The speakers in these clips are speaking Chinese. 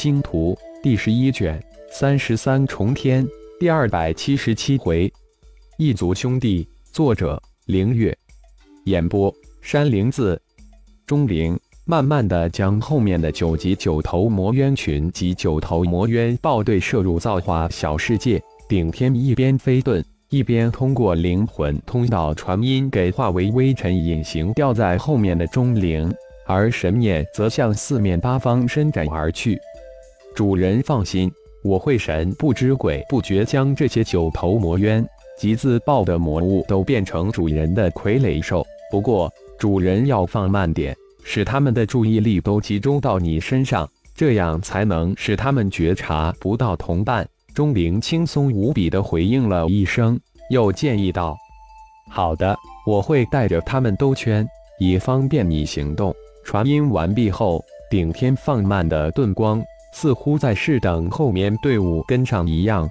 星图第十一卷三十三重天第二百七十七回，异族兄弟，作者凌月，演播山灵子。钟灵慢慢的将后面的九级九头魔渊群及九头魔渊豹队射入造化小世界。顶天一边飞遁，一边通过灵魂通道传音给化为微尘隐形掉在后面的钟灵，而神念则向四面八方伸展而去。主人放心，我会神不知鬼不觉将这些九头魔渊及自爆的魔物都变成主人的傀儡兽。不过，主人要放慢点，使他们的注意力都集中到你身上，这样才能使他们觉察不到同伴。钟灵轻松无比地回应了一声，又建议道：“好的，我会带着他们兜圈，以方便你行动。”传音完毕后，顶天放慢的遁光。似乎在试等后面队伍跟上一样。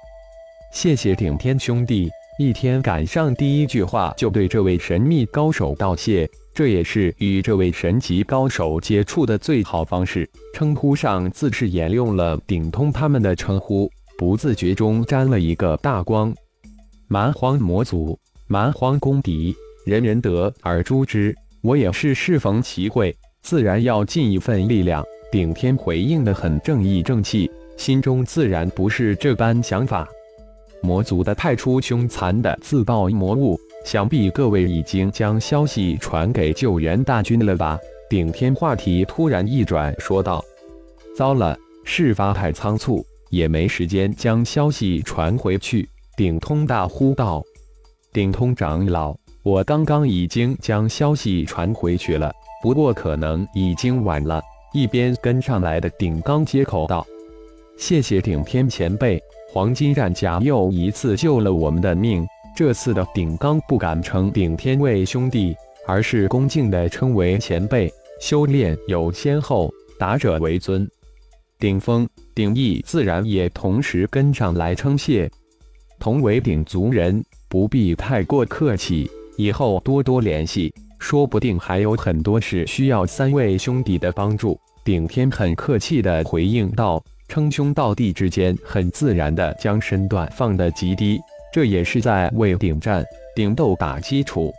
谢谢顶天兄弟，一天赶上第一句话就对这位神秘高手道谢，这也是与这位神级高手接触的最好方式。称呼上自是沿用了顶通他们的称呼，不自觉中沾了一个大光。蛮荒魔族，蛮荒公敌，人人得而诛之。我也是适逢其会，自然要尽一份力量。顶天回应的很正义正气，心中自然不是这般想法。魔族的派出凶残的自爆魔物，想必各位已经将消息传给救援大军了吧？顶天话题突然一转，说道：“糟了，事发太仓促，也没时间将消息传回去。”顶通大呼道：“顶通长老，我刚刚已经将消息传回去了，不过可能已经晚了。”一边跟上来的顶刚接口道：“谢谢顶天前辈，黄金战甲又一次救了我们的命。这次的顶刚不敢称顶天为兄弟，而是恭敬地称为前辈。修炼有先后，达者为尊。顶峰、顶义自然也同时跟上来称谢。同为顶族人，不必太过客气，以后多多联系。”说不定还有很多事需要三位兄弟的帮助。顶天很客气地回应道，称兄道弟之间很自然地将身段放得极低，这也是在为顶战、顶斗打基础。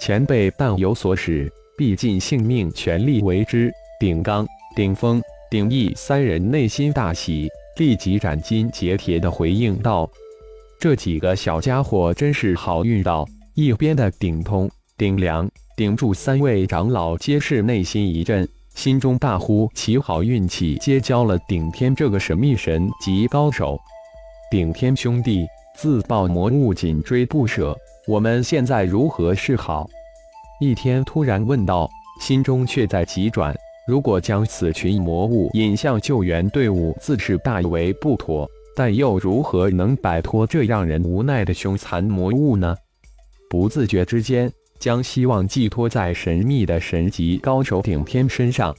前辈但有所使，必尽性命全力为之。顶刚、顶峰、顶义三人内心大喜，立即斩金截铁地回应道：“这几个小家伙真是好运到。”一边的顶通。顶梁、顶柱三位长老皆是内心一震，心中大呼其好运气，结交了顶天这个神秘神级高手。顶天兄弟自爆魔物紧追不舍，我们现在如何是好？一天突然问道，心中却在急转。如果将此群魔物引向救援队伍，自是大为不妥，但又如何能摆脱这让人无奈的凶残魔物呢？不自觉之间。将希望寄托在神秘的神级高手顶天身上，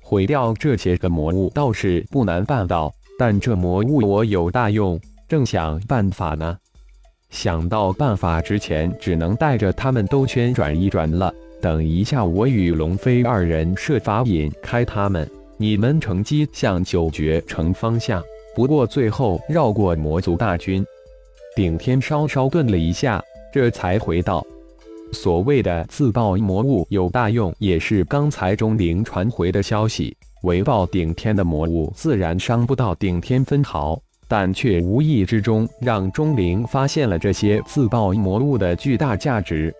毁掉这些个魔物倒是不难办到，但这魔物我有大用，正想办法呢。想到办法之前，只能带着他们兜圈转一转了。等一下，我与龙飞二人设法引开他们，你们乘机向九绝城方向。不过最后绕过魔族大军。顶天稍稍顿了一下，这才回道。所谓的自爆魔物有大用，也是刚才钟灵传回的消息。围爆顶天的魔物自然伤不到顶天分毫，但却无意之中让钟灵发现了这些自爆魔物的巨大价值。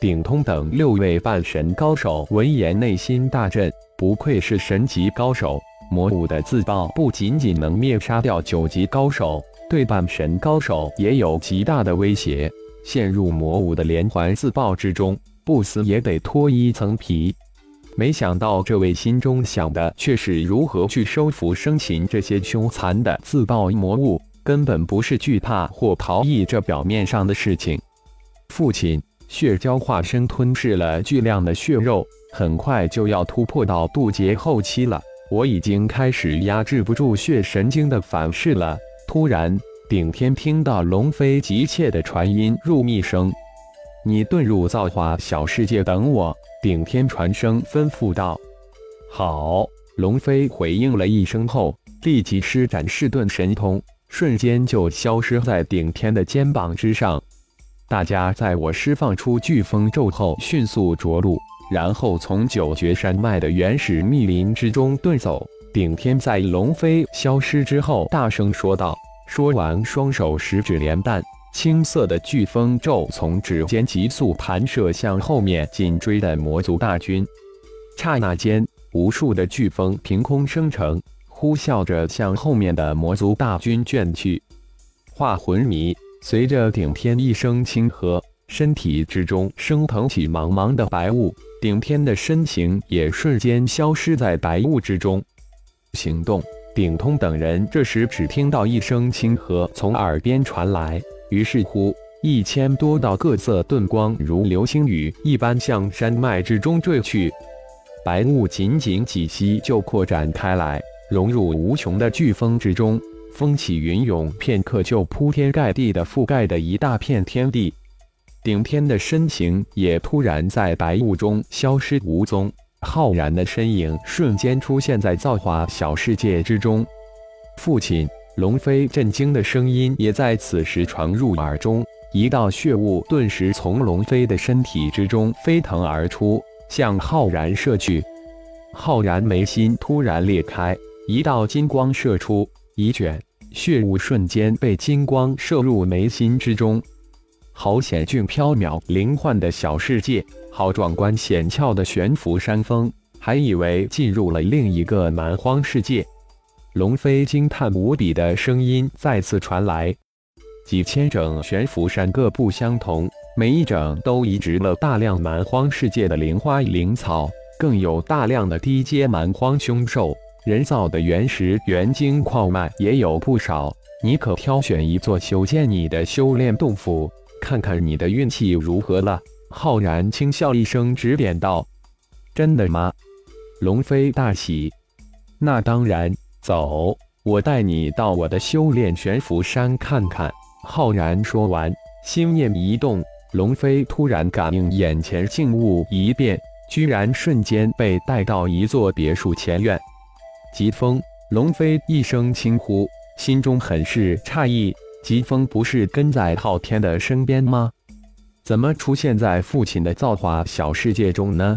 顶通等六位半神高手闻言内心大震，不愧是神级高手。魔物的自爆不仅仅能灭杀掉九级高手，对半神高手也有极大的威胁。陷入魔物的连环自爆之中，不死也得脱一层皮。没想到这位心中想的却是如何去收服生擒这些凶残的自爆魔物，根本不是惧怕或逃逸这表面上的事情。父亲，血蛟化身吞噬了巨量的血肉，很快就要突破到渡劫后期了。我已经开始压制不住血神经的反噬了。突然。顶天听到龙飞急切的传音入密声，你遁入造化小世界等我。顶天传声吩咐道：“好。”龙飞回应了一声后，立即施展噬遁神通，瞬间就消失在顶天的肩膀之上。大家在我释放出飓风咒后，迅速着陆，然后从九绝山脉的原始密林之中遁走。顶天在龙飞消失之后，大声说道。说完，双手十指连弹，青色的飓风咒从指尖急速弹射向后面紧追的魔族大军。刹那间，无数的飓风凭空生成，呼啸着向后面的魔族大军卷去。化魂迷随着顶天一声轻喝，身体之中升腾起茫茫的白雾，顶天的身形也瞬间消失在白雾之中。行动。顶通等人这时只听到一声轻喝从耳边传来，于是乎，一千多道各色遁光如流星雨一般向山脉之中坠去。白雾仅仅几息就扩展开来，融入无穷的飓风之中，风起云涌，片刻就铺天盖地的覆盖的一大片天地。顶天的身形也突然在白雾中消失无踪。浩然的身影瞬间出现在造化小世界之中，父亲龙飞震惊的声音也在此时传入耳中。一道血雾顿时从龙飞的身体之中飞腾而出，向浩然射去。浩然眉心突然裂开，一道金光射出，一卷血雾瞬间被金光射入眉心之中。好险峻缥缈灵幻的小世界！好壮观险峭的悬浮山峰，还以为进入了另一个蛮荒世界。龙飞惊叹无比的声音再次传来。几千整悬浮山各不相同，每一整都移植了大量蛮荒世界的灵花灵草，更有大量的低阶蛮荒凶兽。人造的原石原晶矿脉也有不少。你可挑选一座修建你的修炼洞府，看看你的运气如何了。浩然轻笑一声，指点道：“真的吗？”龙飞大喜：“那当然，走，我带你到我的修炼悬浮山看看。”浩然说完，心念一动，龙飞突然感应眼前静物一变，居然瞬间被带到一座别墅前院。疾风，龙飞一声轻呼，心中很是诧异：疾风不是跟在昊天的身边吗？怎么出现在父亲的造化小世界中呢？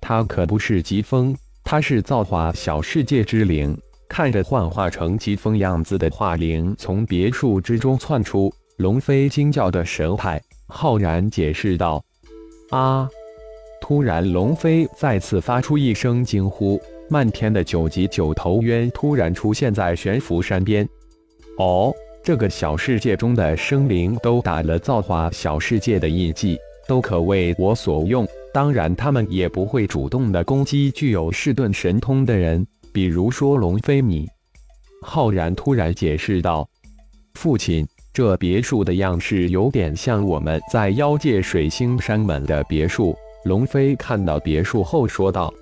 他可不是疾风，他是造化小世界之灵。看着幻化成疾风样子的化灵从别墅之中窜出，龙飞惊叫的神态，浩然解释道：“啊！”突然，龙飞再次发出一声惊呼，漫天的九级九头渊突然出现在悬浮山边。哦。这个小世界中的生灵都打了造化小世界的印记，都可为我所用。当然，他们也不会主动的攻击具有噬遁神通的人，比如说龙飞你。浩然突然解释道：“父亲，这别墅的样式有点像我们在妖界水星山门的别墅。”龙飞看到别墅后说道：“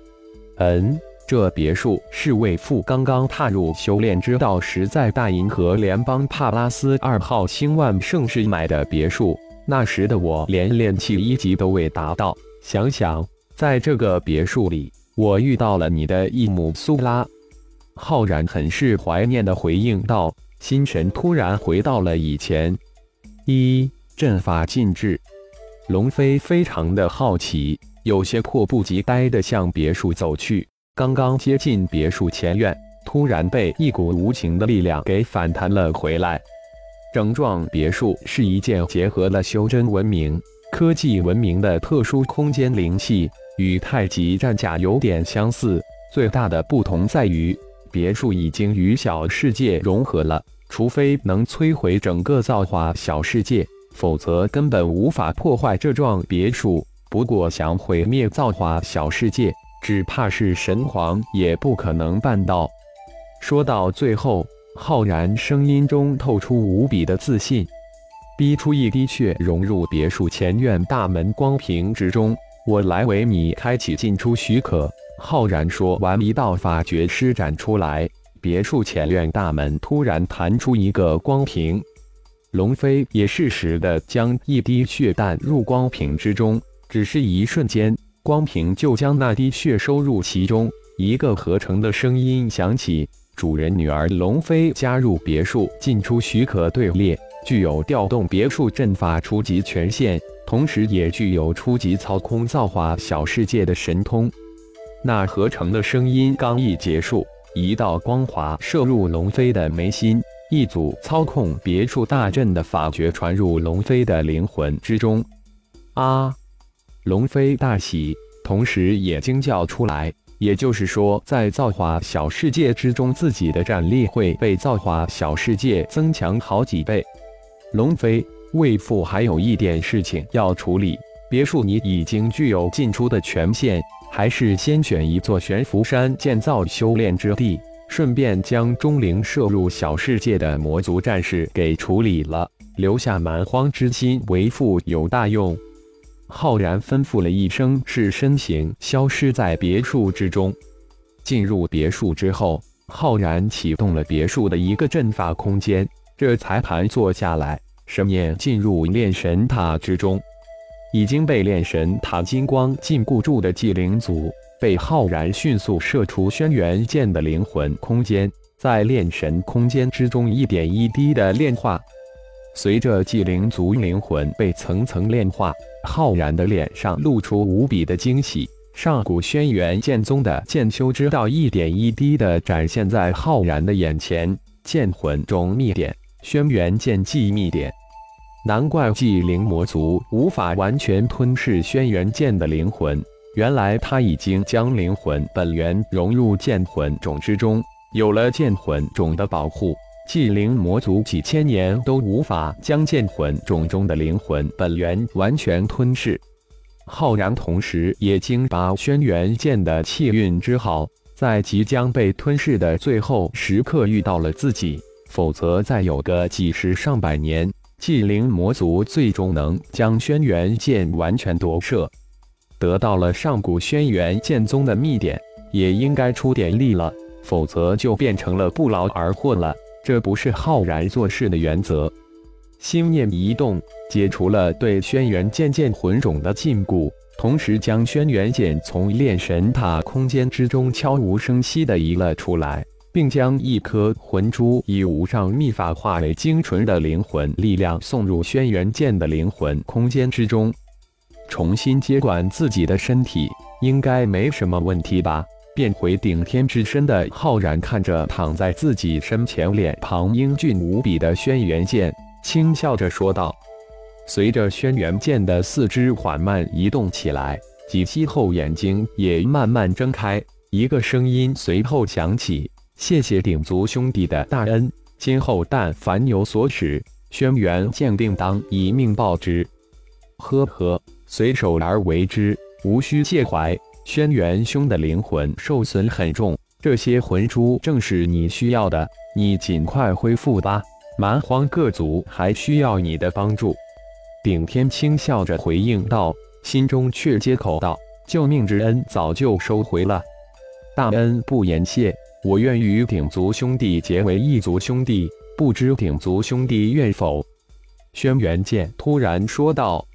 嗯。”这别墅是为父刚刚踏入修炼之道时，在大银河联邦帕拉斯二号星万盛世买的别墅。那时的我连炼气一级都未达到。想想，在这个别墅里，我遇到了你的义母苏拉。浩然很是怀念的回应道，心神突然回到了以前。一阵法禁制，龙飞非常的好奇，有些迫不及待的向别墅走去。刚刚接近别墅前院，突然被一股无情的力量给反弹了回来。整幢别墅是一件结合了修真文明、科技文明的特殊空间灵器，与太极战甲有点相似。最大的不同在于，别墅已经与小世界融合了，除非能摧毁整个造化小世界，否则根本无法破坏这幢别墅。不过，想毁灭造化小世界。只怕是神皇也不可能办到。说到最后，浩然声音中透出无比的自信，逼出一滴血融入别墅前院大门光屏之中。我来为你开启进出许可。浩然说完，一道法诀施展出来，别墅前院大门突然弹出一个光屏。龙飞也适时的将一滴血弹入光屏之中，只是一瞬间。光屏就将那滴血收入其中，一个合成的声音响起：“主人女儿龙飞加入别墅进出许可队列，具有调动别墅阵法初级权限，同时也具有初级操控造化小世界的神通。那合成的声音刚一结束，一道光华射入龙飞的眉心，一组操控别墅大阵的法诀传入龙飞的灵魂之中。啊！龙飞大喜，同时也惊叫出来。也就是说，在造化小世界之中，自己的战力会被造化小世界增强好几倍。龙飞，为父还有一点事情要处理。别墅你已经具有进出的权限，还是先选一座悬浮山建造修炼之地，顺便将钟灵射入小世界的魔族战士给处理了，留下蛮荒之心，为父有大用。浩然吩咐了一声，是身形消失在别墅之中。进入别墅之后，浩然启动了别墅的一个阵法空间，这才盘坐下来，神念进入炼神塔之中。已经被炼神塔金光禁锢住的纪灵族，被浩然迅速射出轩辕剑的灵魂空间，在炼神空间之中一点一滴的炼化。随着纪灵族灵魂被层层炼化。浩然的脸上露出无比的惊喜，上古轩辕剑宗的剑修之道一点一滴的展现在浩然的眼前。剑魂中秘典，轩辕剑记秘典。难怪纪灵魔族无法完全吞噬轩辕剑的灵魂，原来他已经将灵魂本源融入剑魂种之中，有了剑魂种的保护。祭灵魔族几千年都无法将剑魂种中的灵魂本源完全吞噬。浩然同时也经把轩辕剑的气运之好，在即将被吞噬的最后时刻遇到了自己，否则再有个几十上百年，祭灵魔族最终能将轩辕剑完全夺舍。得到了上古轩辕剑宗的秘典，也应该出点力了，否则就变成了不劳而获了。这不是浩然做事的原则。心念一动，解除了对轩辕剑剑魂种的禁锢，同时将轩辕剑从炼神塔空间之中悄无声息地移了出来，并将一颗魂珠以无上秘法化为精纯的灵魂力量送入轩辕剑的灵魂空间之中，重新接管自己的身体，应该没什么问题吧。变回顶天之身的浩然看着躺在自己身前、脸庞英俊无比的轩辕剑，轻笑着说道：“随着轩辕剑的四肢缓慢移动起来，几息后眼睛也慢慢睁开，一个声音随后响起：‘谢谢鼎族兄弟的大恩，今后但凡有所使，轩辕剑定当以命报之。’呵呵，随手而为之，无需介怀。”轩辕兄的灵魂受损很重，这些魂珠正是你需要的，你尽快恢复吧。蛮荒各族还需要你的帮助。顶天轻笑着回应道，心中却接口道：“救命之恩早就收回了，大恩不言谢。我愿与鼎族兄弟结为一族兄弟，不知鼎族兄弟愿否？”轩辕剑突然说道。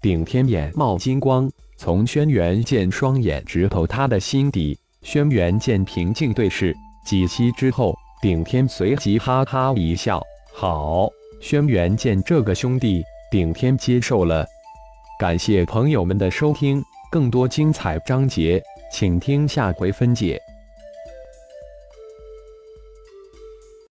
顶天眼冒金光。从轩辕剑双眼直透他的心底，轩辕剑平静对视，几息之后，顶天随即哈哈一笑：“好，轩辕剑这个兄弟，顶天接受了。”感谢朋友们的收听，更多精彩章节，请听下回分解。